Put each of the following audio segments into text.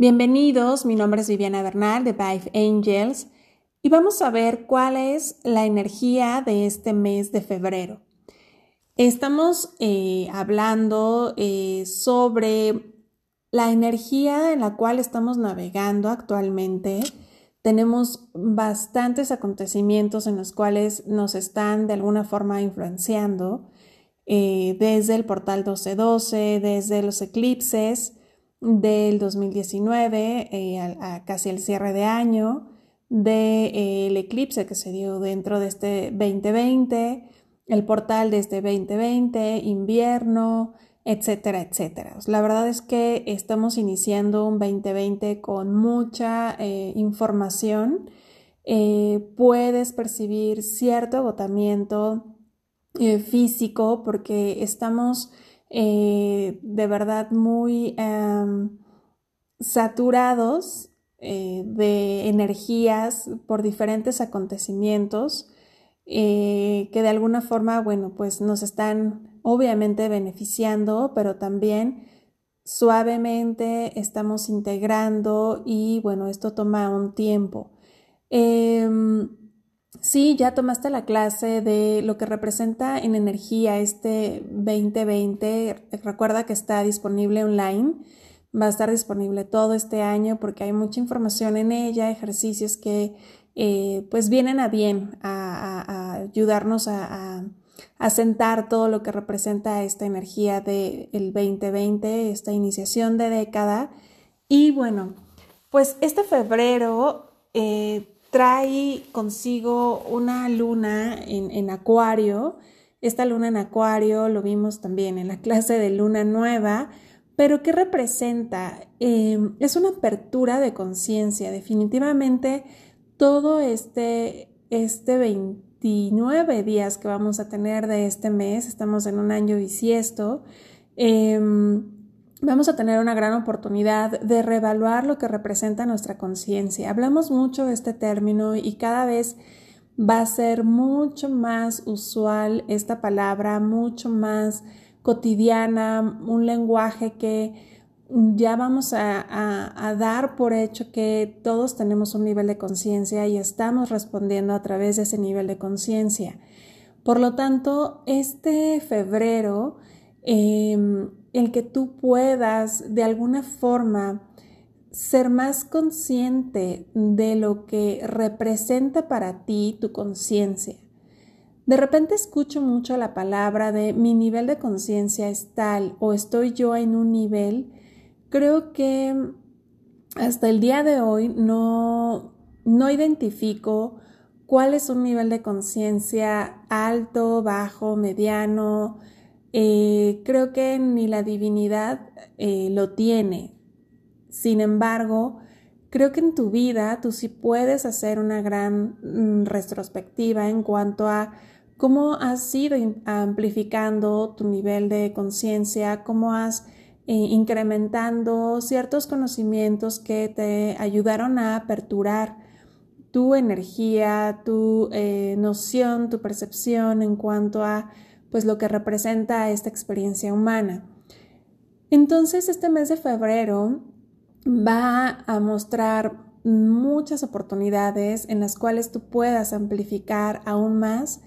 Bienvenidos, mi nombre es Viviana Bernal de Vive Angels y vamos a ver cuál es la energía de este mes de febrero. Estamos eh, hablando eh, sobre la energía en la cual estamos navegando actualmente. Tenemos bastantes acontecimientos en los cuales nos están de alguna forma influenciando, eh, desde el portal 1212, desde los eclipses, del 2019 eh, a, casi el cierre de año, del de, eh, eclipse que se dio dentro de este 2020, el portal de este 2020, invierno, etcétera, etcétera. La verdad es que estamos iniciando un 2020 con mucha eh, información. puedes percibir cierto agotamiento físico porque estamos eh, de verdad muy em, saturados eh, de energías por diferentes acontecimientos eh, que de alguna forma, bueno, pues nos están obviamente beneficiando, pero también suavemente estamos integrando y bueno, esto toma un tiempo. Em, Sí, ya tomaste la clase de lo que representa en energía este 2020. Recuerda que está disponible online. Va a estar disponible todo este año porque hay mucha información en ella, ejercicios que eh, pues vienen a bien a, ayudarnos a, a, sentar todo lo que representa esta energía del 2020, esta iniciación de década. Y bueno, pues este febrero eh, trae consigo una luna en, acuario. Esta luna en acuario lo vimos también en la clase de luna nueva, pero ¿qué representa? Em, es una apertura de conciencia. Definitivamente todo este, este 29 días que vamos a tener de este mes, estamos en un año bisiesto, em, vamos a tener una gran oportunidad de reevaluar lo que representa nuestra conciencia. Hablamos mucho de este término y cada vez va a ser mucho más usual esta palabra, mucho más cotidiana, un lenguaje que ya vamos a, dar por hecho que todos tenemos un nivel de conciencia y estamos respondiendo a través de ese nivel de conciencia. Por lo tanto, este febrero em, el que tú puedas de alguna forma ser más consciente de lo que representa para ti tu conciencia. De repente escucho mucho la palabra de mi nivel de conciencia es tal o estoy yo en un nivel. Creo que hasta el día de hoy no, no identifico cuál es un nivel de conciencia alto, bajo, mediano, eh, creo que ni la divinidad eh, lo tiene. Sin embargo, creo que en tu vida tú sí puedes hacer una gran mm, retrospectiva en cuanto a cómo has ido amplificando tu nivel de conciencia, cómo has eh, incrementando ciertos conocimientos que te ayudaron a aperturar tu energía, tu noción, tu percepción en cuanto a pues lo que representa esta experiencia humana. Entonces este mes de febrero va a mostrar muchas oportunidades en las cuales tú puedas amplificar aún más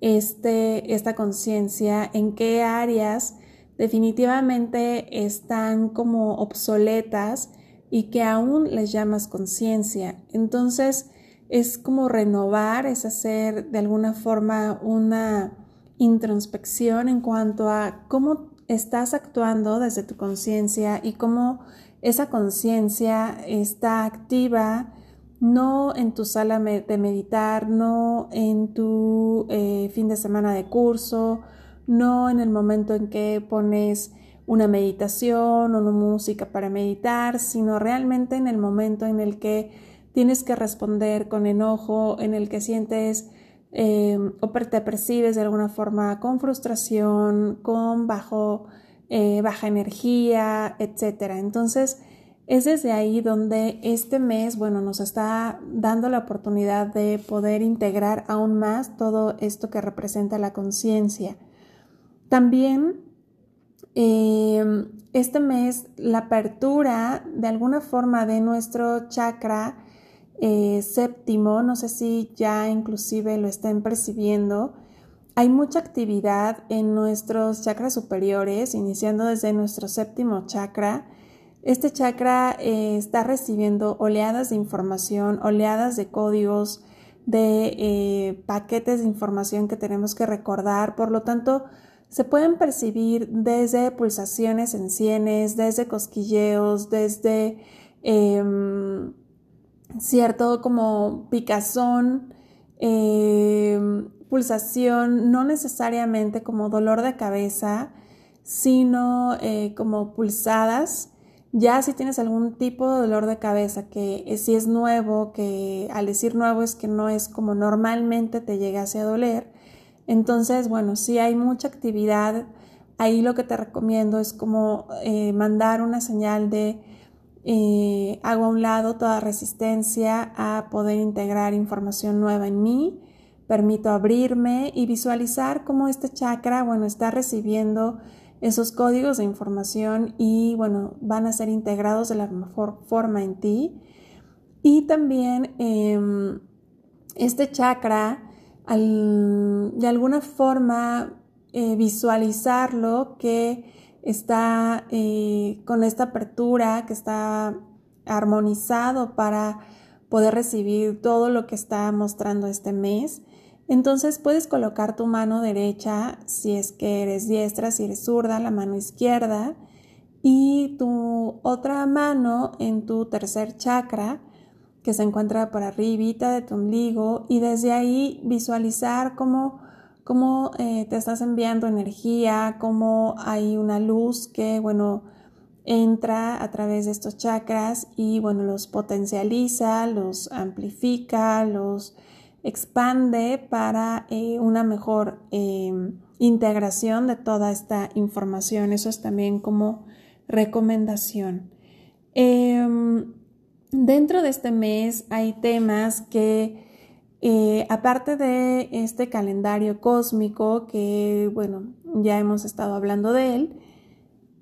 este, esta conciencia, en qué áreas definitivamente están como obsoletas y que aún les llamas conciencia. Entonces es como renovar, es hacer de alguna forma una introspección en cuanto a cómo estás actuando desde tu conciencia y cómo esa conciencia está activa no en tu sala de meditar, no en tu eh, fin de semana de curso, no en el momento en que pones una meditación o una música para meditar, sino realmente en el momento en el que tienes que responder con enojo, en el que sientes eh, o te percibes de alguna forma con frustración, con bajo, eh, baja energía, etc. Entonces, es desde ahí donde este mes, bueno, nos está dando la oportunidad de poder integrar aún más todo esto que representa la conciencia. También em, este mes la apertura de alguna forma de nuestro chakra eh, séptimo, no sé si ya inclusive lo estén percibiendo, hay mucha actividad en nuestros chakras superiores, iniciando desde nuestro séptimo chakra. Este chakra eh, está recibiendo oleadas de información, oleadas de códigos, de eh, paquetes de información que tenemos que recordar. Por lo tanto, se pueden percibir desde pulsaciones en sienes, desde cosquilleos, desde em, cierto como picazón, em, pulsación, no necesariamente como dolor de cabeza, sino eh, como pulsadas. Ya si tienes algún tipo de dolor de cabeza que si es nuevo, que al decir nuevo es que no es como normalmente te llegase a doler, entonces, bueno, si hay mucha actividad, ahí lo que te recomiendo es como eh, mandar una señal de eh, hago a un lado toda resistencia a poder integrar información nueva en mí permito abrirme y visualizar cómo este chakra, bueno, está recibiendo esos códigos de información y, bueno, van a ser integrados de la mejor forma en ti. Y también em, este chakra, de alguna forma, eh, visualizarlo que está eh, con esta apertura, que está armonizado para poder recibir todo lo que está mostrando este mes. Entonces puedes colocar tu mano derecha si es que eres diestra, si eres zurda, la mano izquierda. Y tu otra mano en tu tercer chakra que se encuentra por arribita de tu ombligo y desde ahí visualizar cómo, cómo eh, te estás enviando energía, cómo hay una luz que, bueno, entra a través de estos chakras y, bueno, los potencializa, los amplifica, los expande para eh, una mejor em, integración de toda esta información. Eso es también como recomendación. Em, dentro de este mes hay temas que, eh, aparte de este calendario cósmico, que bueno, ya hemos estado hablando de él,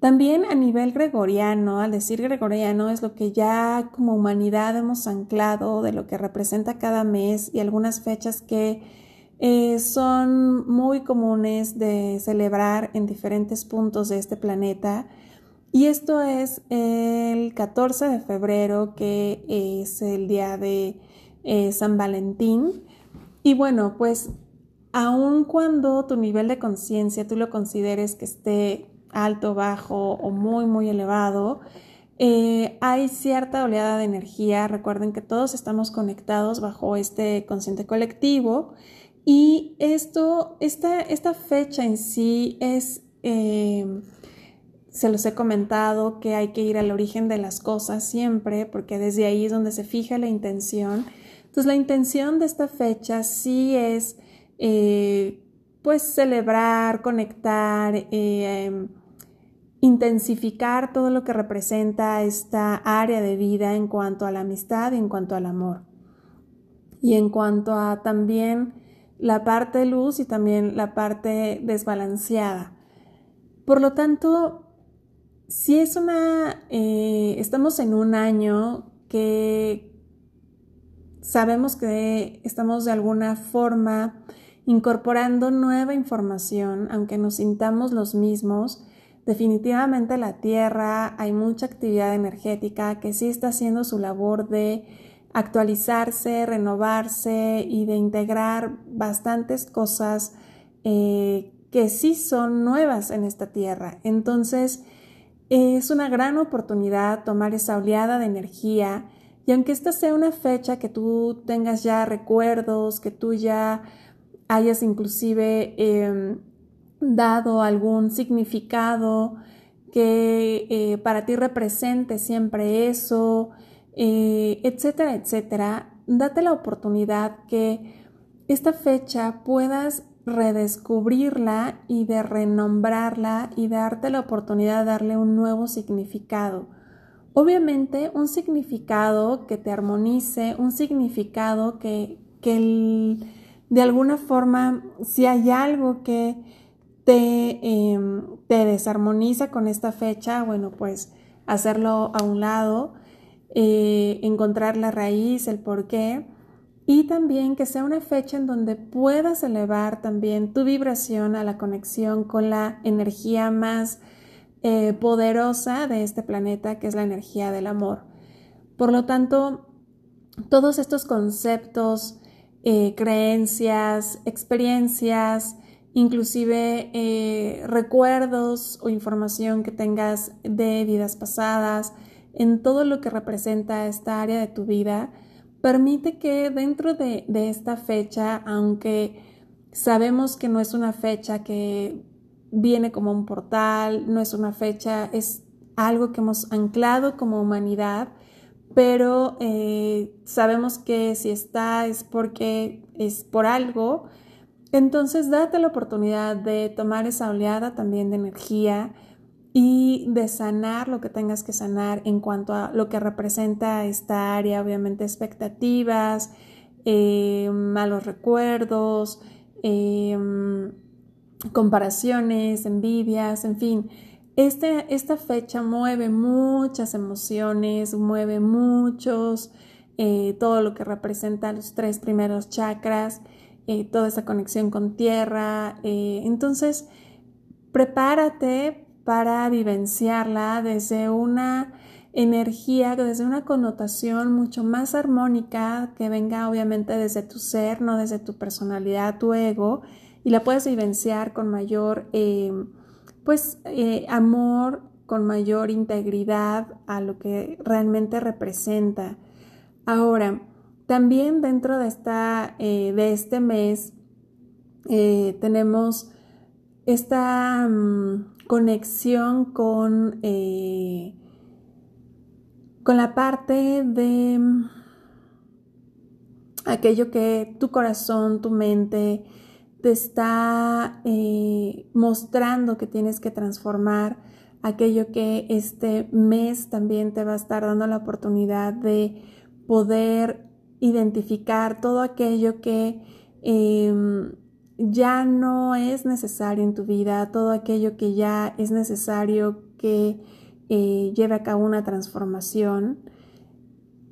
también a nivel gregoriano, al decir gregoriano es lo que ya como humanidad hemos anclado de lo que representa cada mes y algunas fechas que eh, son muy comunes de celebrar en diferentes puntos de este planeta. Y esto es el 14 de febrero, que es el día de eh, San Valentín. Y bueno, pues aun cuando tu nivel de conciencia tú lo consideres que esté alto, bajo o muy, muy elevado, eh, hay cierta oleada de energía. Recuerden que todos estamos conectados bajo este consciente colectivo y esto, esta, esta fecha en sí es, eh, se los he comentado, que hay que ir al origen de las cosas siempre, porque desde ahí es donde se fija la intención. Entonces la intención de esta fecha sí es eh, pues celebrar, conectar, em, intensificar todo lo que representa esta área de vida en cuanto a la amistad y en cuanto al amor. Y en cuanto a también la parte luz y también la parte desbalanceada. Por lo tanto, si es una, eh, estamos en un año que sabemos que estamos de alguna forma incorporando nueva información, aunque nos sintamos los mismos, Definitivamente la Tierra hay mucha actividad energética que sí está haciendo su labor de actualizarse, renovarse y de integrar bastantes cosas eh, que sí son nuevas en esta Tierra. Entonces, es una gran oportunidad tomar esa oleada de energía y aunque esta sea una fecha que tú tengas ya recuerdos, que tú ya hayas inclusive em, dado algún significado que eh, para ti represente siempre eso, eh, etcétera, etcétera, date la oportunidad que esta fecha puedas redescubrirla y de renombrarla y darte la oportunidad de darle un nuevo significado. Obviamente un significado que te armonice, un significado que, que de alguna forma, si hay algo que te, em, te desarmoniza con esta fecha, bueno, pues hacerlo a un lado, eh, encontrar la raíz, el por qué, y también que sea una fecha en donde puedas elevar también tu vibración a la conexión con la energía más eh, poderosa de este planeta, que es la energía del amor. Por lo tanto, todos estos conceptos, eh, creencias, experiencias, inclusive eh, recuerdos o información que tengas de vidas pasadas, en todo lo que representa esta área de tu vida, permite que dentro de, esta fecha, aunque sabemos que no es una fecha que viene como un portal, no es una fecha, es algo que hemos anclado como humanidad, pero eh, sabemos que si está es porque es por algo. Entonces, date la oportunidad de tomar esa oleada también de energía y de sanar lo que tengas que sanar en cuanto a lo que representa esta área, obviamente expectativas, eh, malos recuerdos, eh, comparaciones, envidias, en fin. Este, esta fecha mueve muchas emociones, mueve muchos, eh, todo lo que representa los tres primeros chakras eh, toda esa conexión con tierra. Eh, entonces, prepárate para vivenciarla desde una energía, desde una connotación mucho más armónica que venga obviamente desde tu ser, no desde tu personalidad, tu ego, y la puedes vivenciar con mayor, eh, pues, amor, con mayor integridad a lo que realmente representa. Ahora, también dentro de, esta, eh, de este mes eh, tenemos esta mm, conexión con, eh, con la parte de mm, aquello que tu corazón, tu mente te está mostrando que tienes que transformar, aquello que este mes también te va a estar dando la oportunidad de poder identificar todo aquello que em, ya no es necesario en tu vida, todo aquello que ya es necesario que eh, lleve a cabo una transformación,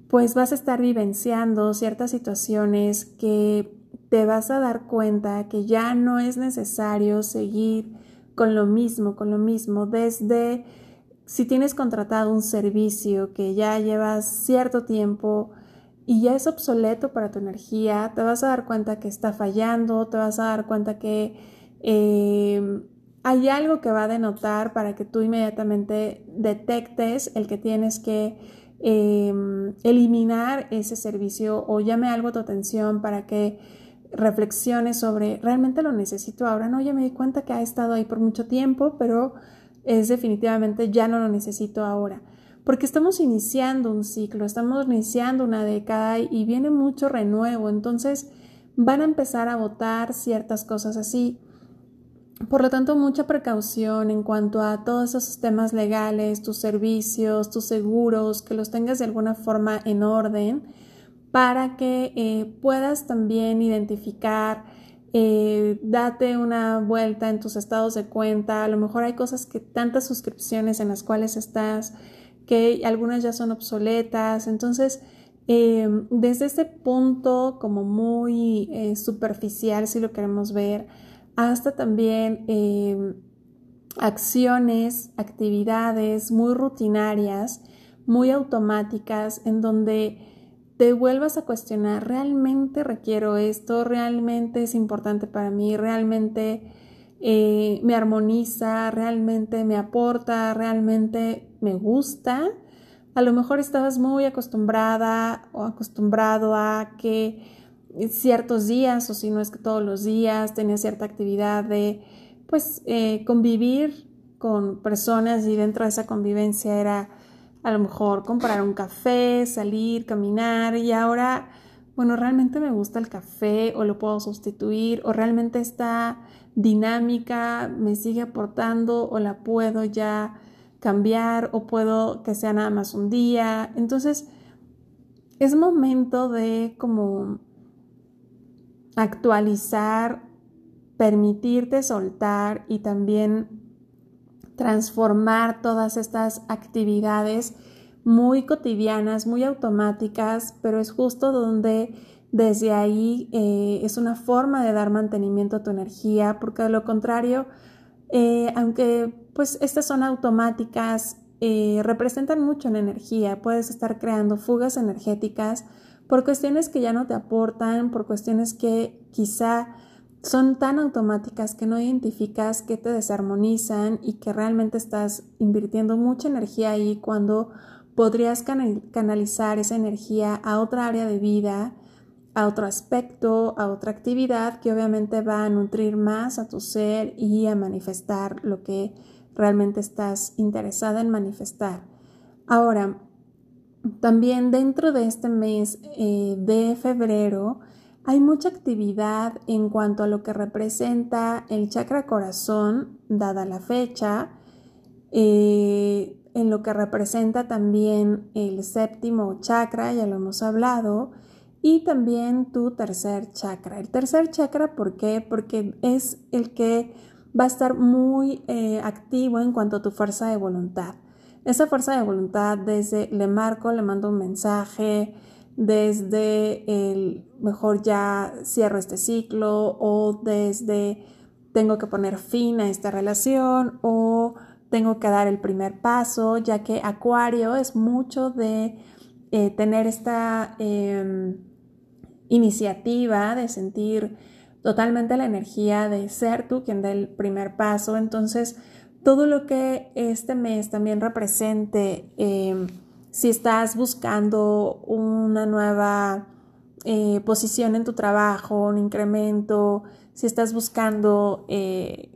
pues vas a estar vivenciando ciertas situaciones que te vas a dar cuenta que ya no es necesario seguir con lo mismo, con lo mismo, desde si tienes contratado un servicio que ya llevas cierto tiempo y ya es obsoleto para tu energía, te vas a dar cuenta que está fallando, te vas a dar cuenta que eh, hay algo que va a denotar para que tú inmediatamente detectes el que tienes que eh, eliminar ese servicio o llame algo tu atención para que reflexiones sobre realmente lo necesito ahora, no, ya me di cuenta que ha estado ahí por mucho tiempo, pero es definitivamente ya no lo necesito ahora. Porque estamos iniciando un ciclo, estamos iniciando una década y viene mucho renuevo, entonces van a empezar a votar ciertas cosas así. Por lo tanto, mucha precaución en cuanto a todos esos temas legales, tus servicios, tus seguros, que los tengas de alguna forma en orden para que eh, puedas también identificar, eh, date una vuelta en tus estados de cuenta, a lo mejor hay cosas que tantas suscripciones en las cuales estás que algunas ya son obsoletas. Entonces, em, desde este punto como muy eh, superficial, si lo queremos ver, hasta también acciones, actividades muy rutinarias, muy automáticas, en donde te vuelvas a cuestionar, ¿realmente requiero esto? ¿Realmente es importante para mí? ¿Realmente eh, me armoniza, realmente me aporta, realmente me gusta. A lo mejor estabas muy acostumbrada o acostumbrado a que ciertos días, o si no es que todos los días, tenías cierta actividad de pues eh, convivir con personas y dentro de esa convivencia era a lo mejor comprar un café, salir, caminar y ahora, bueno, realmente me gusta el café o lo puedo sustituir o realmente está dinámica me sigue aportando o la puedo ya cambiar o puedo que sea nada más un día. Entonces, es momento de como actualizar permitirte soltar y también transformar todas estas actividades muy cotidianas, muy automáticas, pero es justo donde desde ahí eh, es una forma de dar mantenimiento a tu energía, porque de lo contrario, eh, aunque pues estas son automáticas, eh, representan mucho en energía, puedes estar creando fugas energéticas por cuestiones que ya no te aportan, por cuestiones que quizá son tan automáticas que no identificas, que te desarmonizan y que realmente estás invirtiendo mucha energía ahí cuando podrías canalizar esa energía a otra área de vida, a otro aspecto, a otra actividad que obviamente va a nutrir más a tu ser y a manifestar lo que realmente estás interesada en manifestar. Ahora, también dentro de este mes eh, de febrero hay mucha actividad en cuanto a lo que representa el chakra corazón, dada la fecha, eh, en lo que representa también el séptimo chakra, ya lo hemos hablado, y también tu tercer chakra. El tercer chakra, ¿por qué? Porque es el que va a estar muy eh, activo en cuanto a tu fuerza de voluntad. Esa fuerza de voluntad desde le marco, le mando un mensaje, desde el mejor ya cierro este ciclo o desde tengo que poner fin a esta relación o tengo que dar el primer paso, ya que Acuario es mucho de eh, tener esta em, iniciativa, de sentir totalmente la energía de ser tú quien dé el primer paso. Entonces, todo lo que este mes también represente, em, si estás buscando una nueva eh, posición en tu trabajo, un incremento, si estás buscando, eh,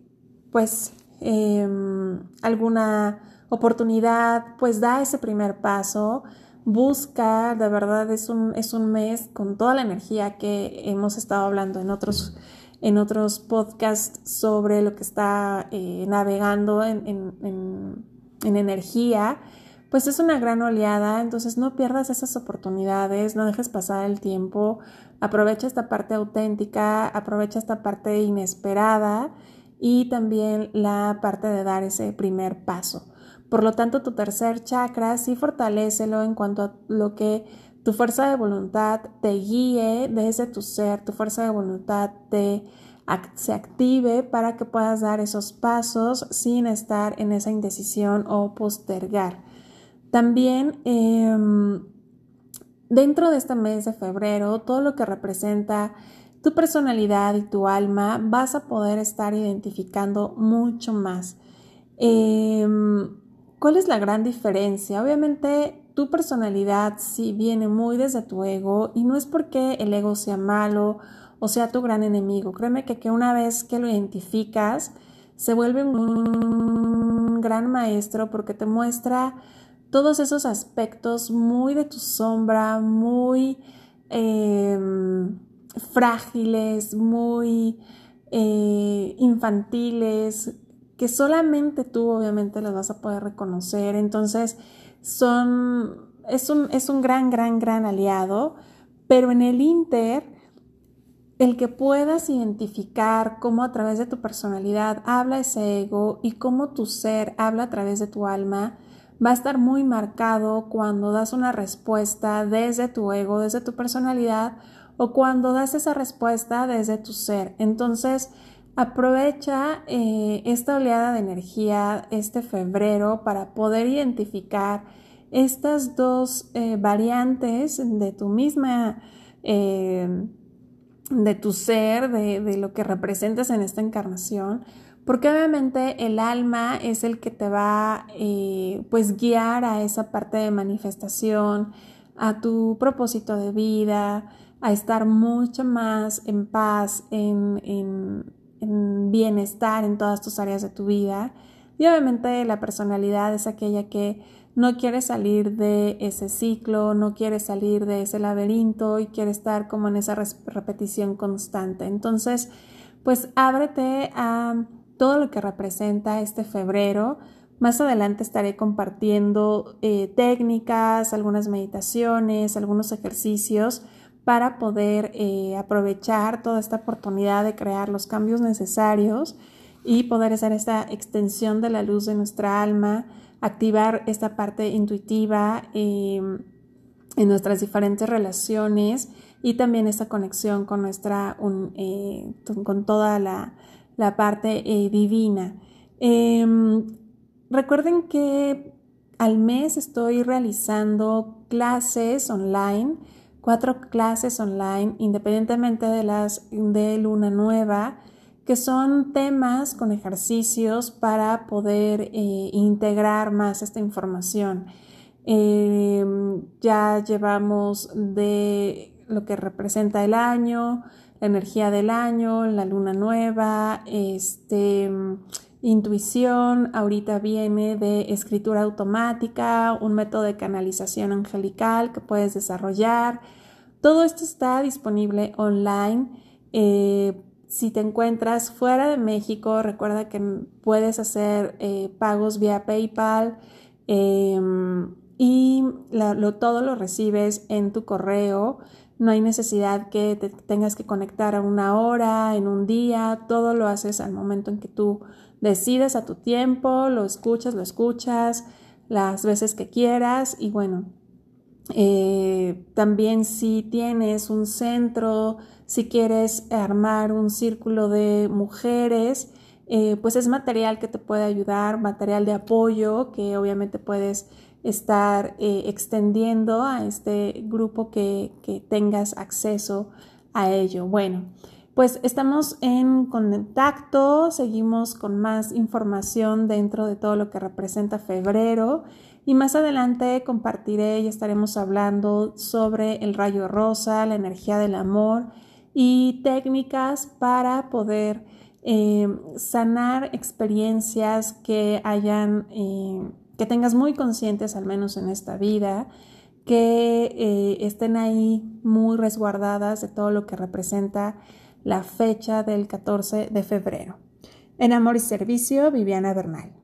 pues, em, alguna oportunidad, pues da ese primer paso. Busca, de verdad es un, es un mes con toda la energía que hemos estado hablando en otros, en otros podcasts sobre lo que está eh, navegando en, en, en, energía, pues es una gran oleada, entonces no pierdas esas oportunidades, no dejes pasar el tiempo, aprovecha esta parte auténtica, aprovecha esta parte inesperada y también la parte de dar ese primer paso. Por lo tanto, tu tercer chakra sí fortalecelo en cuanto a lo que tu fuerza de voluntad te guíe desde tu ser, tu fuerza de voluntad te se active para que puedas dar esos pasos sin estar en esa indecisión o postergar. También em, dentro de este mes de febrero, todo lo que representa tu personalidad y tu alma, vas a poder estar identificando mucho más. Em, ¿Cuál es la gran diferencia? Obviamente tu personalidad sí viene muy desde tu ego y no es porque el ego sea malo o sea tu gran enemigo. Créeme que, que una vez que lo identificas se vuelve un gran maestro porque te muestra todos esos aspectos muy de tu sombra, muy em, frágiles, muy eh, infantiles, que solamente tú obviamente las vas a poder reconocer. Entonces, son, es un, es un gran, gran, gran aliado, pero en el Inter, el que puedas identificar cómo a través de tu personalidad habla ese ego y cómo tu ser habla a través de tu alma, va a estar muy marcado cuando das una respuesta desde tu ego, desde tu personalidad, o cuando das esa respuesta desde tu ser. Entonces, Aprovecha eh, esta oleada de energía este febrero para poder identificar estas dos eh, variantes de tu misma, eh, de tu ser, de, de, lo que representas en esta encarnación, porque obviamente el alma es el que te va pues guiar a esa parte de manifestación, a tu propósito de vida, a estar mucho más en paz, en, en en bienestar en todas tus áreas de tu vida. Y obviamente la personalidad es aquella que no quiere salir de ese ciclo, no quiere salir de ese laberinto y quiere estar como en esa repetición constante. Entonces, pues ábrete a todo lo que representa este febrero. Más adelante estaré compartiendo eh, técnicas, algunas meditaciones, algunos ejercicios para poder eh, aprovechar toda esta oportunidad de crear los cambios necesarios y poder hacer esta extensión de la luz de nuestra alma, activar esta parte intuitiva em, en nuestras diferentes relaciones y también esta conexión con nuestra, eh, con toda la, parte eh, divina. Em, recuerden que al mes estoy realizando clases online, cuatro clases online, independientemente de las de luna nueva que son temas con ejercicios para poder eh, integrar más esta información. Em, ya llevamos de lo que representa el año, la energía del año, la luna nueva, este, intuición, ahorita viene de escritura automática, un método de canalización angelical que puedes desarrollar. Todo esto está disponible online. Eh, si te encuentras fuera de México, recuerda que puedes hacer eh, pagos vía PayPal em, y todo lo recibes en tu correo. No hay necesidad que te tengas que conectar a una hora, en un día, todo lo haces al momento en que tú decides a tu tiempo, lo escuchas, lo escuchas las veces que quieras y bueno, eh, también si tienes un centro, si quieres armar un círculo de mujeres, eh, pues es material que te puede ayudar, material de apoyo que obviamente puedes estar eh, extendiendo a este grupo que, que tengas acceso a ello. Bueno, pues estamos en contacto, seguimos con más información dentro de todo lo que representa febrero y más adelante compartiré y estaremos hablando sobre el rayo rosa, la energía del amor y técnicas para poder eh, sanar experiencias que hayan, eh, que tengas muy conscientes al menos en esta vida, que eh, estén ahí muy resguardadas de todo lo que representa la fecha del 14 de febrero. En Amor y Servicio, Viviana Bernal.